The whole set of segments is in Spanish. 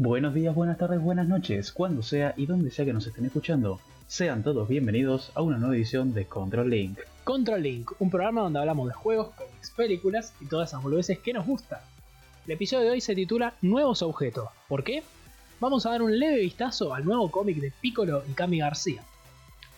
Buenos días, buenas tardes, buenas noches, cuando sea y donde sea que nos estén escuchando. Sean todos bienvenidos a una nueva edición de Control Link. Control Link, un programa donde hablamos de juegos, cómics, películas y todas esas boludeces que nos gustan. El episodio de hoy se titula Nuevos objetos. ¿Por qué? Vamos a dar un leve vistazo al nuevo cómic de Piccolo y Cami García.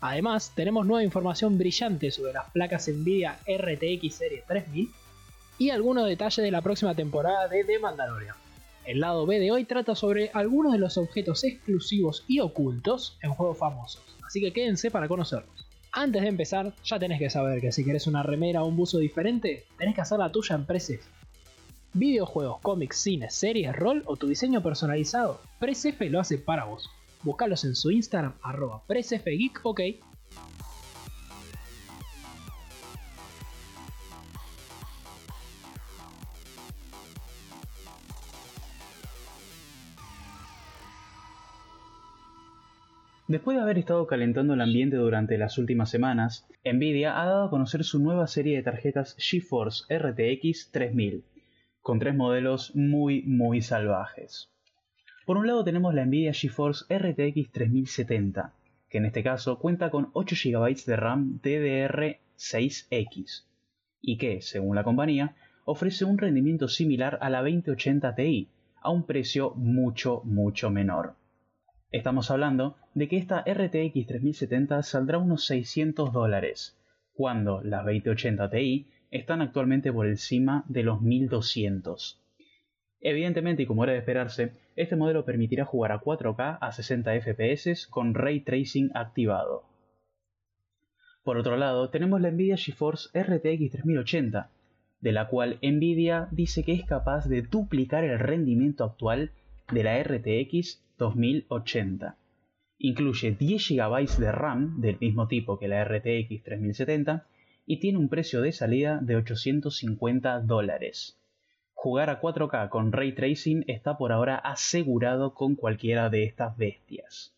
Además, tenemos nueva información brillante sobre las placas Nvidia RTX Serie 3000 y algunos detalles de la próxima temporada de The Mandalorian. El lado B de hoy trata sobre algunos de los objetos exclusivos y ocultos en juegos famosos, así que quédense para conocerlos. Antes de empezar, ya tenés que saber que si querés una remera o un buzo diferente, tenés que hacer la tuya en Presef. Videojuegos, cómics, cines, series, rol o tu diseño personalizado, Presef lo hace para vos. Búscalos en su Instagram, arroba presfgeek, ok. Después de haber estado calentando el ambiente durante las últimas semanas, Nvidia ha dado a conocer su nueva serie de tarjetas GeForce RTX 3000, con tres modelos muy muy salvajes. Por un lado tenemos la Nvidia GeForce RTX 3070, que en este caso cuenta con 8 GB de RAM DDR6X, y que, según la compañía, ofrece un rendimiento similar a la 2080 Ti, a un precio mucho mucho menor. Estamos hablando de que esta RTX 3070 saldrá unos 600 dólares, cuando las 2080 Ti están actualmente por encima de los 1200. Evidentemente, y como era de esperarse, este modelo permitirá jugar a 4K a 60 FPS con ray tracing activado. Por otro lado, tenemos la Nvidia GeForce RTX 3080, de la cual Nvidia dice que es capaz de duplicar el rendimiento actual de la RTX 2080. Incluye 10 GB de RAM del mismo tipo que la RTX 3070 y tiene un precio de salida de 850 dólares. Jugar a 4K con ray tracing está por ahora asegurado con cualquiera de estas bestias.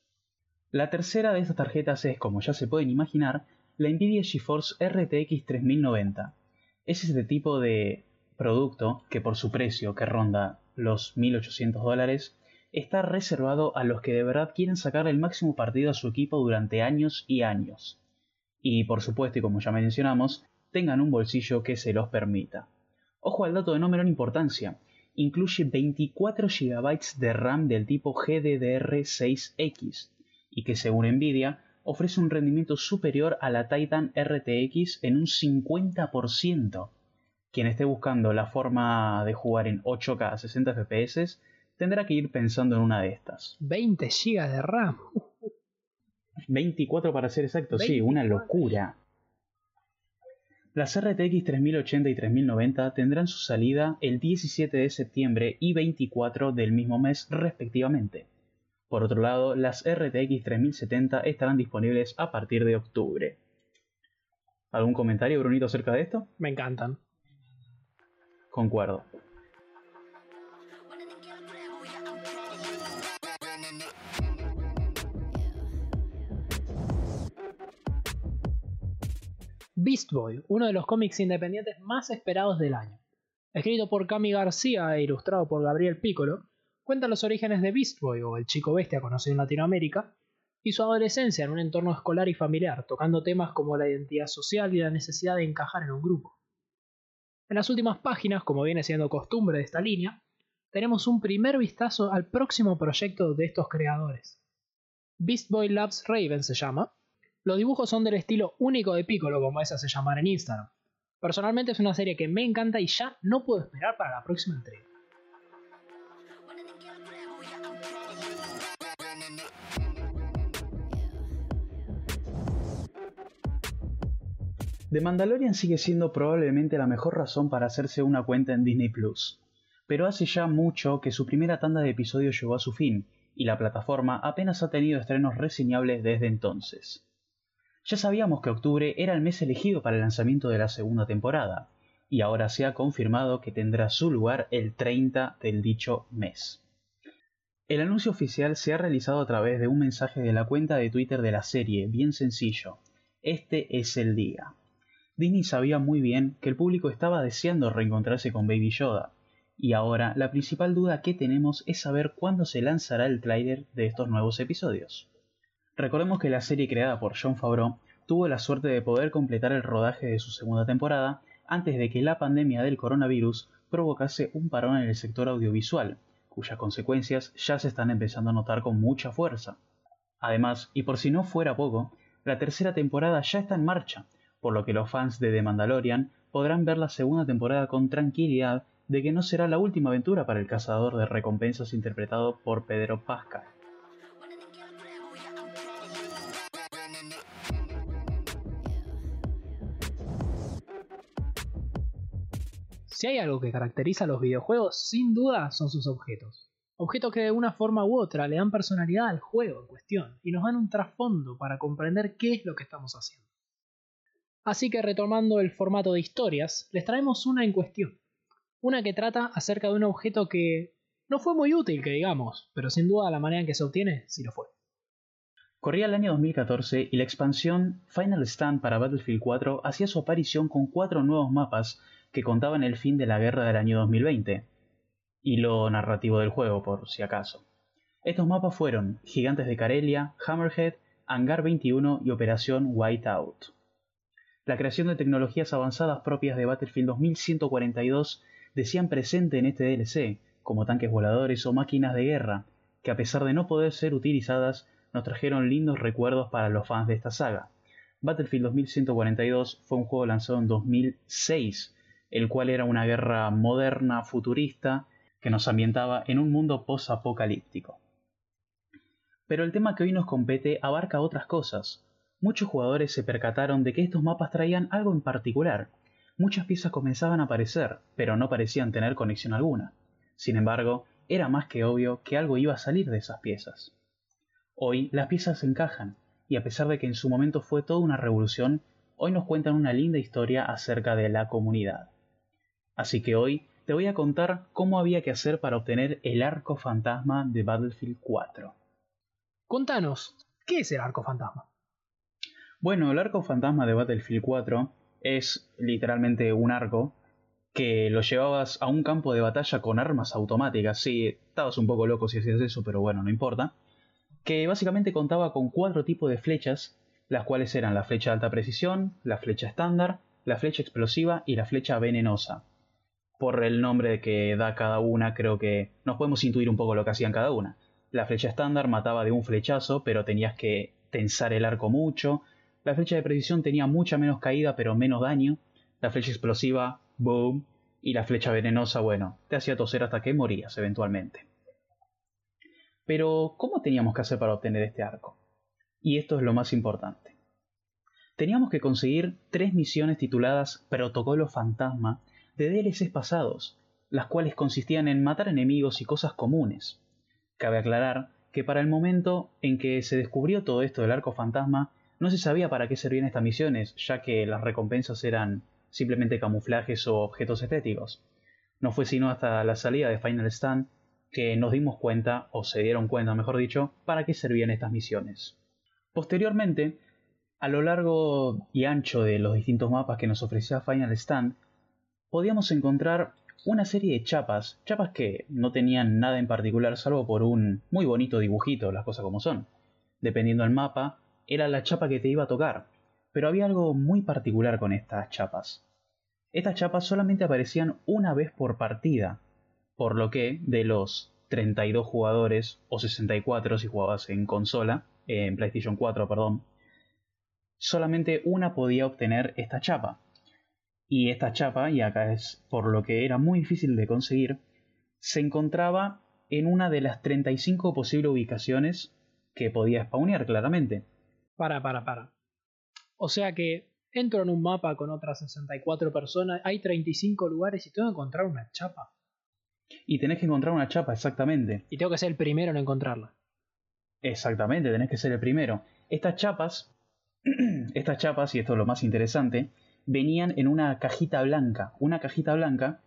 La tercera de estas tarjetas es, como ya se pueden imaginar, la Nvidia GeForce RTX 3090. Es este tipo de producto que por su precio, que ronda los 1800 dólares, está reservado a los que de verdad quieren sacar el máximo partido a su equipo durante años y años. Y por supuesto, y como ya mencionamos, tengan un bolsillo que se los permita. Ojo al dato de no menor importancia, incluye 24 GB de RAM del tipo GDDR6X y que según Nvidia ofrece un rendimiento superior a la Titan RTX en un 50%. Quien esté buscando la forma de jugar en 8K a 60 FPS tendrá que ir pensando en una de estas. 20 GB de RAM. 24 para ser exacto, sí, una locura. Las RTX 3080 y 3090 tendrán su salida el 17 de septiembre y 24 del mismo mes respectivamente. Por otro lado, las RTX 3070 estarán disponibles a partir de octubre. ¿Algún comentario, Brunito, acerca de esto? Me encantan. Concuerdo. Beast Boy, uno de los cómics independientes más esperados del año. Escrito por Cami García e ilustrado por Gabriel Piccolo, cuenta los orígenes de Beast Boy, o el chico bestia conocido en Latinoamérica, y su adolescencia en un entorno escolar y familiar, tocando temas como la identidad social y la necesidad de encajar en un grupo. En las últimas páginas, como viene siendo costumbre de esta línea, tenemos un primer vistazo al próximo proyecto de estos creadores. Beast Boy Loves Raven se llama, los dibujos son del estilo único de Piccolo, como es hace llamar en Instagram. Personalmente es una serie que me encanta y ya no puedo esperar para la próxima entrega. The Mandalorian sigue siendo probablemente la mejor razón para hacerse una cuenta en Disney Plus, pero hace ya mucho que su primera tanda de episodios llegó a su fin, y la plataforma apenas ha tenido estrenos reseñables desde entonces. Ya sabíamos que octubre era el mes elegido para el lanzamiento de la segunda temporada, y ahora se ha confirmado que tendrá su lugar el 30 del dicho mes. El anuncio oficial se ha realizado a través de un mensaje de la cuenta de Twitter de la serie, bien sencillo. Este es el día. Disney sabía muy bien que el público estaba deseando reencontrarse con Baby Yoda, Y ahora la principal duda que tenemos es saber cuándo se lanzará el tráiler de estos nuevos episodios. Recordemos que la serie creada por John Favreau tuvo la suerte de poder completar el rodaje de su segunda temporada antes de que la pandemia del coronavirus provocase un parón en el sector audiovisual, cuyas consecuencias ya se están empezando a notar con mucha fuerza. Además, y por si no fuera poco, la tercera temporada ya está en marcha, por lo que los fans de The Mandalorian podrán ver la segunda temporada con tranquilidad de que no será la última aventura para el cazador de recompensas interpretado por Pedro Pascal. Si hay algo que caracteriza a los videojuegos, sin duda son sus objetos. Objetos que de una forma u otra le dan personalidad al juego en cuestión y nos dan un trasfondo para comprender qué es lo que estamos haciendo. Así que retomando el formato de historias, les traemos una en cuestión. Una que trata acerca de un objeto que no fue muy útil, que digamos, pero sin duda la manera en que se obtiene sí lo fue. Corría el año 2014 y la expansión Final Stand para Battlefield 4 hacía su aparición con cuatro nuevos mapas que contaban el fin de la guerra del año 2020 y lo narrativo del juego, por si acaso. Estos mapas fueron Gigantes de Karelia, Hammerhead, Hangar 21 y Operación Whiteout. La creación de tecnologías avanzadas propias de Battlefield 2142 decían presente en este DLC, como tanques voladores o máquinas de guerra, que a pesar de no poder ser utilizadas, nos trajeron lindos recuerdos para los fans de esta saga. Battlefield 2142 fue un juego lanzado en 2006, el cual era una guerra moderna, futurista, que nos ambientaba en un mundo post-apocalíptico. Pero el tema que hoy nos compete abarca otras cosas. Muchos jugadores se percataron de que estos mapas traían algo en particular, muchas piezas comenzaban a aparecer, pero no parecían tener conexión alguna. Sin embargo, era más que obvio que algo iba a salir de esas piezas. Hoy las piezas se encajan, y a pesar de que en su momento fue toda una revolución, hoy nos cuentan una linda historia acerca de la comunidad. Así que hoy te voy a contar cómo había que hacer para obtener el arco fantasma de Battlefield 4. Contanos, ¿qué es el arco fantasma? Bueno, el arco fantasma de Battlefield 4 es literalmente un arco que lo llevabas a un campo de batalla con armas automáticas. Sí, estabas un poco loco si hacías eso, pero bueno, no importa. Que básicamente contaba con cuatro tipos de flechas, las cuales eran la flecha de alta precisión, la flecha estándar, la flecha explosiva y la flecha venenosa. Por el nombre que da cada una, creo que nos podemos intuir un poco lo que hacían cada una. La flecha estándar mataba de un flechazo, pero tenías que tensar el arco mucho, la flecha de precisión tenía mucha menos caída pero menos daño. La flecha explosiva, boom. Y la flecha venenosa, bueno, te hacía toser hasta que morías eventualmente. Pero, ¿cómo teníamos que hacer para obtener este arco? Y esto es lo más importante. Teníamos que conseguir tres misiones tituladas Protocolo Fantasma de DLCs pasados, las cuales consistían en matar enemigos y cosas comunes. Cabe aclarar que para el momento en que se descubrió todo esto del arco fantasma, no se sabía para qué servían estas misiones, ya que las recompensas eran simplemente camuflajes o objetos estéticos. No fue sino hasta la salida de Final Stand que nos dimos cuenta, o se dieron cuenta mejor dicho, para qué servían estas misiones. Posteriormente, a lo largo y ancho de los distintos mapas que nos ofrecía Final Stand, podíamos encontrar una serie de chapas, chapas que no tenían nada en particular salvo por un muy bonito dibujito, las cosas como son. Dependiendo del mapa, era la chapa que te iba a tocar, pero había algo muy particular con estas chapas. Estas chapas solamente aparecían una vez por partida, por lo que de los 32 jugadores, o 64 si jugabas en consola, en PlayStation 4, perdón, solamente una podía obtener esta chapa. Y esta chapa, y acá es por lo que era muy difícil de conseguir, se encontraba en una de las 35 posibles ubicaciones que podía spawnear claramente. Para, para, para. O sea que entro en un mapa con otras 64 personas, hay 35 lugares y tengo que encontrar una chapa. Y tenés que encontrar una chapa, exactamente. Y tengo que ser el primero en encontrarla. Exactamente, tenés que ser el primero. Estas chapas, estas chapas, y esto es lo más interesante, venían en una cajita blanca. Una cajita blanca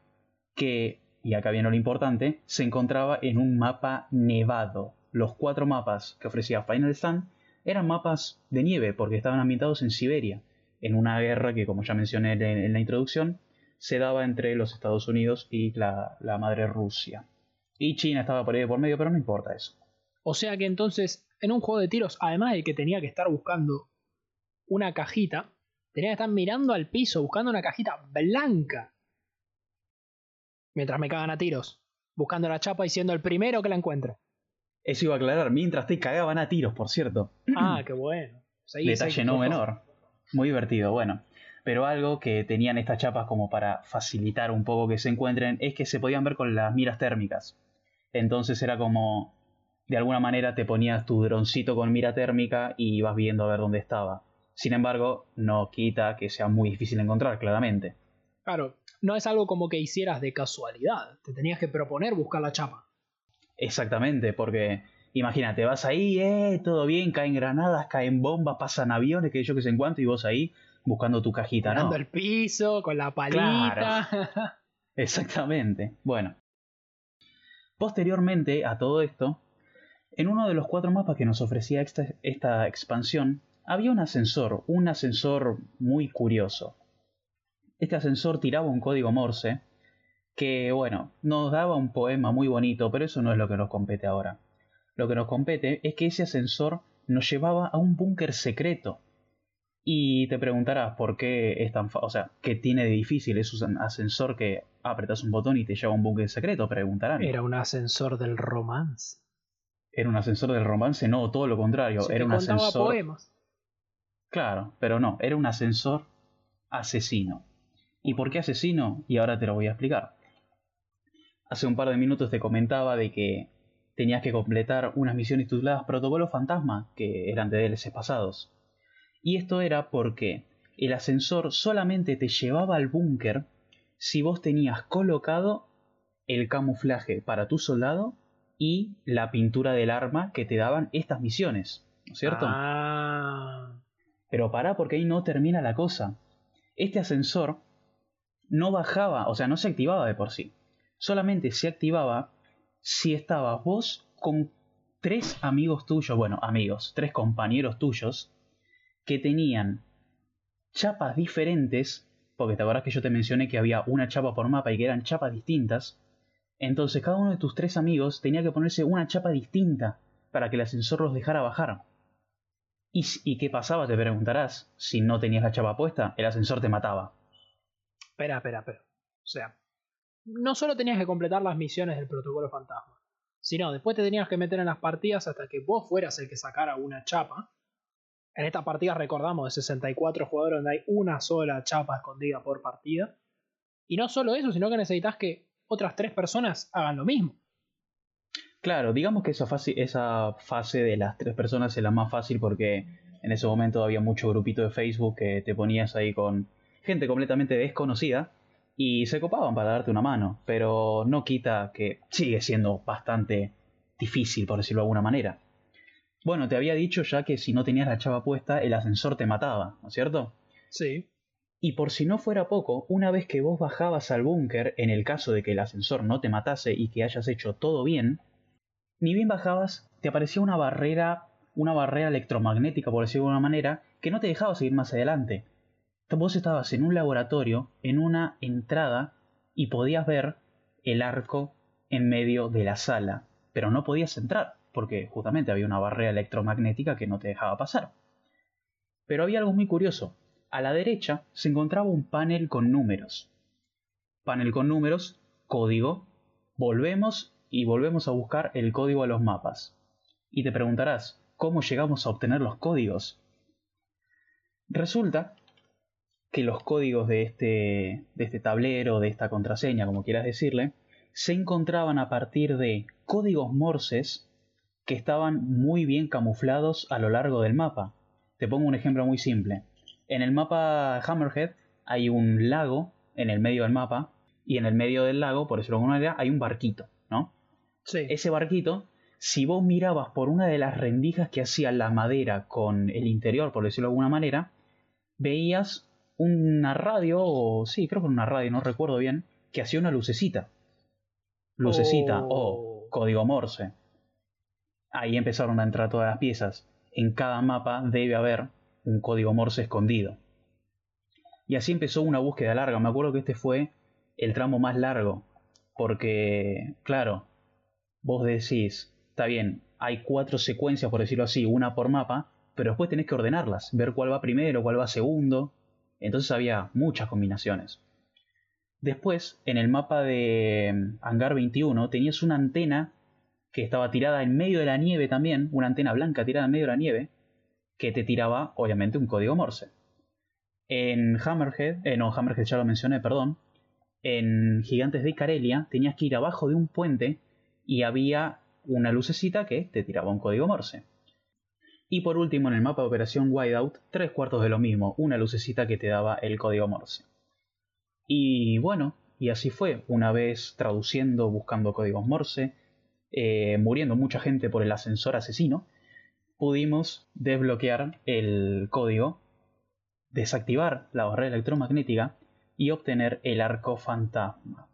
que, y acá viene lo importante, se encontraba en un mapa nevado. Los cuatro mapas que ofrecía Final Stand eran mapas de nieve porque estaban ambientados en Siberia, en una guerra que, como ya mencioné en la introducción, se daba entre los Estados Unidos y la, la madre Rusia. Y China estaba por ahí por medio, pero no importa eso. O sea que entonces, en un juego de tiros, además de que tenía que estar buscando una cajita, tenía que estar mirando al piso, buscando una cajita blanca. Mientras me cagan a tiros, buscando la chapa y siendo el primero que la encuentre. Eso iba a aclarar, mientras te cagaban a tiros, por cierto. Ah, qué bueno. Detalle no menor. Muy divertido, bueno. Pero algo que tenían estas chapas como para facilitar un poco que se encuentren es que se podían ver con las miras térmicas. Entonces era como, de alguna manera te ponías tu droncito con mira térmica y ibas viendo a ver dónde estaba. Sin embargo, no quita que sea muy difícil encontrar, claramente. Claro, no es algo como que hicieras de casualidad, te tenías que proponer buscar la chapa. Exactamente, porque imagínate, vas ahí, eh, todo bien, caen granadas, caen bombas, pasan aviones, que yo que sé en cuánto, y vos ahí buscando tu cajita, ¿no? el piso, con la palita. Exactamente. Bueno, Posteriormente a todo esto, en uno de los cuatro mapas que nos ofrecía esta, expansión, había un ascensor, un ascensor muy curioso. Este ascensor tiraba un código Morse que, bueno, nos daba un poema muy bonito, pero eso no es lo que nos compete ahora. Lo que nos compete es que ese ascensor nos llevaba a un búnker secreto. Y te preguntarás por qué es tan... O sea, ¿qué tiene de difícil? Es un ascensor que apretas un botón y te lleva a un búnker secreto, preguntarán. Era un ascensor del romance. Era un ascensor del romance, no, todo lo contrario. era un ascensor. poemas. Claro, pero no, era un ascensor asesino. ¿Y por qué asesino? Y ahora te lo voy a explicar. Hace un par de minutos te comentaba de que tenías que completar unas misiones tituladas Protocolo Fantasma, que eran de DLC pasados. Y esto era porque el ascensor solamente te llevaba al búnker si vos tenías colocado el camuflaje para tu soldado y la pintura del arma que te daban estas misiones, ¿no es cierto? Ah. Pero pará porque ahí no termina la cosa. Este ascensor no bajaba, o sea, no se activaba de por sí. Solamente se activaba si estabas vos con tres amigos tuyos, bueno, amigos, tres compañeros tuyos, que tenían chapas diferentes porque te acuerdas que yo te mencioné que había una chapa por mapa y que eran chapas distintas, entonces cada uno de tus tres amigos tenía que ponerse una chapa distinta para que el ascensor los dejara bajar. ¿Y, qué pasaba? Te preguntarás. Si no tenías la chapa puesta, el ascensor te mataba. Espera, espera, espera. O sea, no solo tenías que completar las misiones del protocolo fantasma, sino después te tenías que meter en las partidas hasta que vos fueras el que sacara una chapa en esta partida recordamos de 64 jugadores donde hay una sola chapa escondida por partida. Y no solo eso, sino que necesitas que otras tres personas hagan lo mismo. Claro, digamos que esa fase, esa fase de las tres personas es la más fácil porque en ese momento había mucho grupito de Facebook que te ponías ahí con gente completamente desconocida y se copaban para darte una mano, pero no quita que sigue siendo bastante difícil, por decirlo de alguna manera. Bueno, te había dicho ya que si no tenías la chava puesta, el ascensor te mataba, ¿no es cierto? Sí. Y por si no fuera poco, una vez que vos bajabas al búnker, en el caso de que el ascensor no te matase y que hayas hecho todo bien, ni bien bajabas, te aparecía una barrera, una barrera electromagnética, por decirlo de alguna manera, que no te dejaba seguir más adelante. Vos estabas en un laboratorio, en una entrada, y podías ver el arco en medio de la sala, pero no podías entrar porque justamente había una barrera electromagnética que no te dejaba pasar. Pero había algo muy curioso. A la derecha se encontraba un panel con números. Panel con números, código. Volvemos y volvemos a buscar el código a los mapas. Y te preguntarás, ¿cómo llegamos a obtener los códigos? Resulta que los códigos de este, de este tablero, de esta contraseña, como quieras decirle, se encontraban a partir de códigos morses que estaban muy bien camuflados a lo largo del mapa. Te pongo un ejemplo muy simple. En el mapa Hammerhead hay un lago en el medio del mapa y en el medio del lago, por decirlo de alguna manera, hay un barquito, ¿no? Sí. Ese barquito, si vos mirabas por una de las rendijas que hacía la madera con el interior, por decirlo de alguna manera, veías una radio, o sí, creo que una radio, no recuerdo bien, que hacía una lucecita. Lucecita, o oh. código Morse ahí empezaron a entrar todas las piezas. En cada mapa debe haber un código Morse escondido. Y así empezó una búsqueda larga. Me acuerdo que este fue el tramo más largo. Porque, claro, vos decís, está bien, hay cuatro secuencias, por decirlo así, una por mapa, pero después tenés que ordenarlas, ver cuál va primero, cuál va segundo. Entonces había muchas combinaciones. Después, en el mapa de mm, Hangar 21, tenías una antena que estaba tirada en medio de la nieve también, una antena blanca tirada en medio de la nieve, que te tiraba, obviamente, un código Morse. En Hammerhead, eh, no, Hammerhead ya lo mencioné, perdón. En Gigantes de Carelia tenías que ir abajo de un puente y había una lucecita que te tiraba un código Morse. Y por último, en el mapa de Operación Whiteout, tres cuartos de lo mismo, una lucecita que te daba el código Morse. Y bueno, y así fue, una vez traduciendo, buscando códigos Morse, eh, muriendo mucha gente por el ascensor asesino, pudimos desbloquear el código, desactivar la barrera electromagnética y obtener el arco fantasma.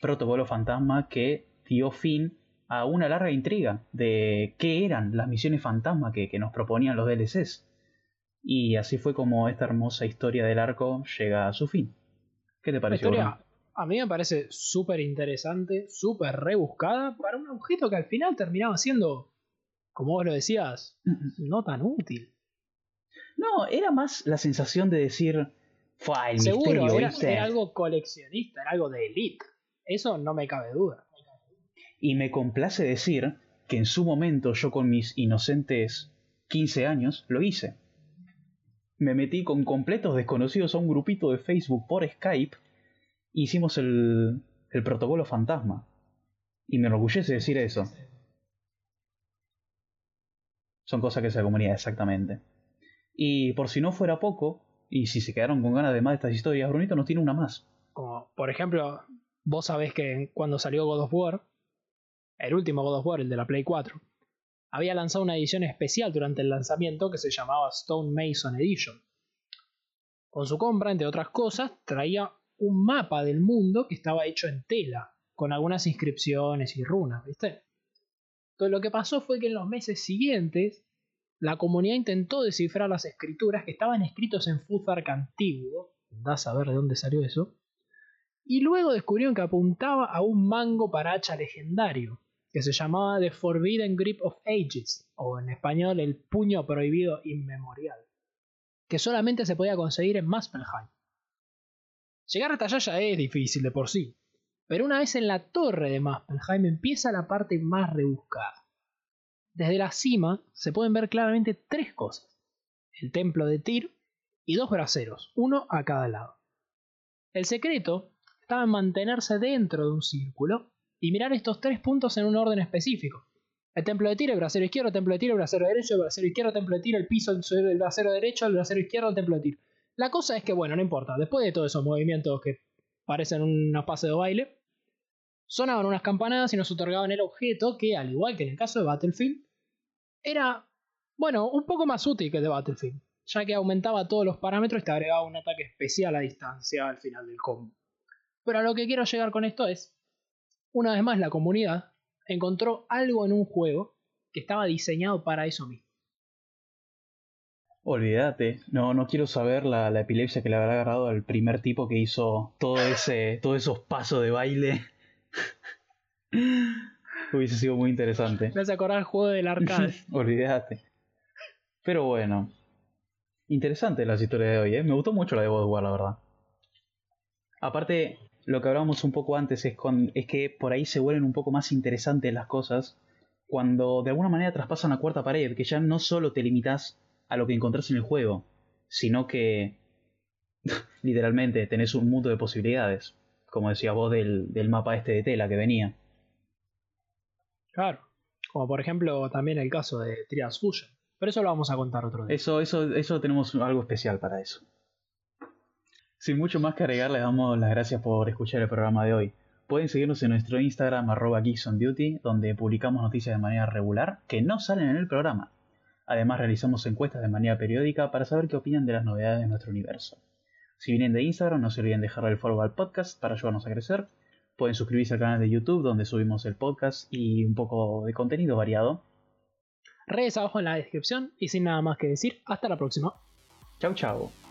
Protocolo fantasma que dio fin a una larga intriga de qué eran las misiones fantasma que, que nos proponían los DLCs. Y así fue como esta hermosa historia del arco llega a su fin. ¿Qué te pareció? historia, a mí me parece súper interesante, súper rebuscada para un objeto que al final terminaba siendo, como vos lo decías, no tan útil. No, era más la sensación de decir, fue el Seguro, misterio, era, era algo coleccionista, era algo de elite. Eso no me cabe duda. Y me complace decir que en su momento yo con mis inocentes 15 años lo hice. Me metí con completos desconocidos a un grupito de Facebook por Skype. e Hicimos el, el protocolo fantasma. Y me enorgullece decir eso. Son cosas que se comunidad, exactamente. Y por si no fuera poco, y si se quedaron con ganas de más de estas historias, Brunito nos tiene una más. Como, por ejemplo, vos sabés que cuando salió God of War, el último God of War, el de la Play 4, había lanzado una edición especial durante el lanzamiento que se llamaba Stone Mason Edition. Con su compra, entre otras cosas, traía un mapa del mundo que estaba hecho en tela, con algunas inscripciones y runas, ¿viste? Entonces lo que pasó fue que en los meses siguientes, la comunidad intentó descifrar las escrituras que estaban escritos en Futhark antiguo, da a saber de dónde salió eso, y luego descubrieron que apuntaba a un mango para hacha legendario, que se llamaba The Forbidden Grip of Ages, o en español el puño prohibido inmemorial, que solamente se podía conseguir en Muspelheim. Llegar hasta allá ya es difícil de por sí, pero una vez en la torre de Muspelheim empieza la parte más rebuscada. Desde la cima se pueden ver claramente tres cosas. El templo de Tyr y dos braseros, uno a cada lado. El secreto estaba en mantenerse dentro de un círculo y mirar estos tres puntos en un orden específico. El templo de Tyr, el brasero izquierdo, el templo de Tyr, el brasero derecho, el brasero izquierdo, el templo de Tyr, el piso, el brasero derecho, el brasero izquierdo, el templo de Tyr. La cosa es que, bueno, no importa, después de todos esos movimientos que parecen una pase de baile, sonaban unas campanadas y nos otorgaban el objeto que, al igual que en el caso de Battlefield, era, bueno, un poco más útil que el de Battlefield, ya que aumentaba todos los parámetros y te agregaba un ataque especial a distancia al final del combo. Pero a lo que quiero llegar con esto es, una vez más la comunidad encontró algo en un juego que estaba diseñado para eso mismo. Olvídate, no, no quiero saber la, la epilepsia que le habrá agarrado al primer tipo que hizo todo ese, todos esos pasos de baile. Hubiese sido muy interesante. Me hace acordar el juego del arcade. Olvídate. Pero bueno. Interesante las historias de hoy, ¿eh? Me gustó mucho la de War, la verdad. Aparte, lo que hablábamos un poco antes es, con, es que por ahí se vuelven un poco más interesantes las cosas cuando de alguna manera traspasan la cuarta pared, que ya no solo te limitas a lo que encontrás en el juego, sino que literalmente tenés un mundo de posibilidades, como decía vos del, del mapa este de tela que venía. Claro. Como por ejemplo también el caso de Trias Fusion. Pero eso lo vamos a contar otro día. Eso, eso, eso tenemos algo especial para eso. Sin mucho más que agregar, les damos las gracias por escuchar el programa de hoy. Pueden seguirnos en nuestro Instagram arroba Beauty, donde publicamos noticias de manera regular que no salen en el programa. Además realizamos encuestas de manera periódica para saber qué opinan de las novedades de nuestro universo. Si vienen de Instagram, no se olviden dejar el follow al podcast para ayudarnos a crecer. Pueden suscribirse al canal de YouTube donde subimos el podcast y un poco de contenido variado. Redes abajo en la descripción y sin nada más que decir, hasta la próxima. Chau chau.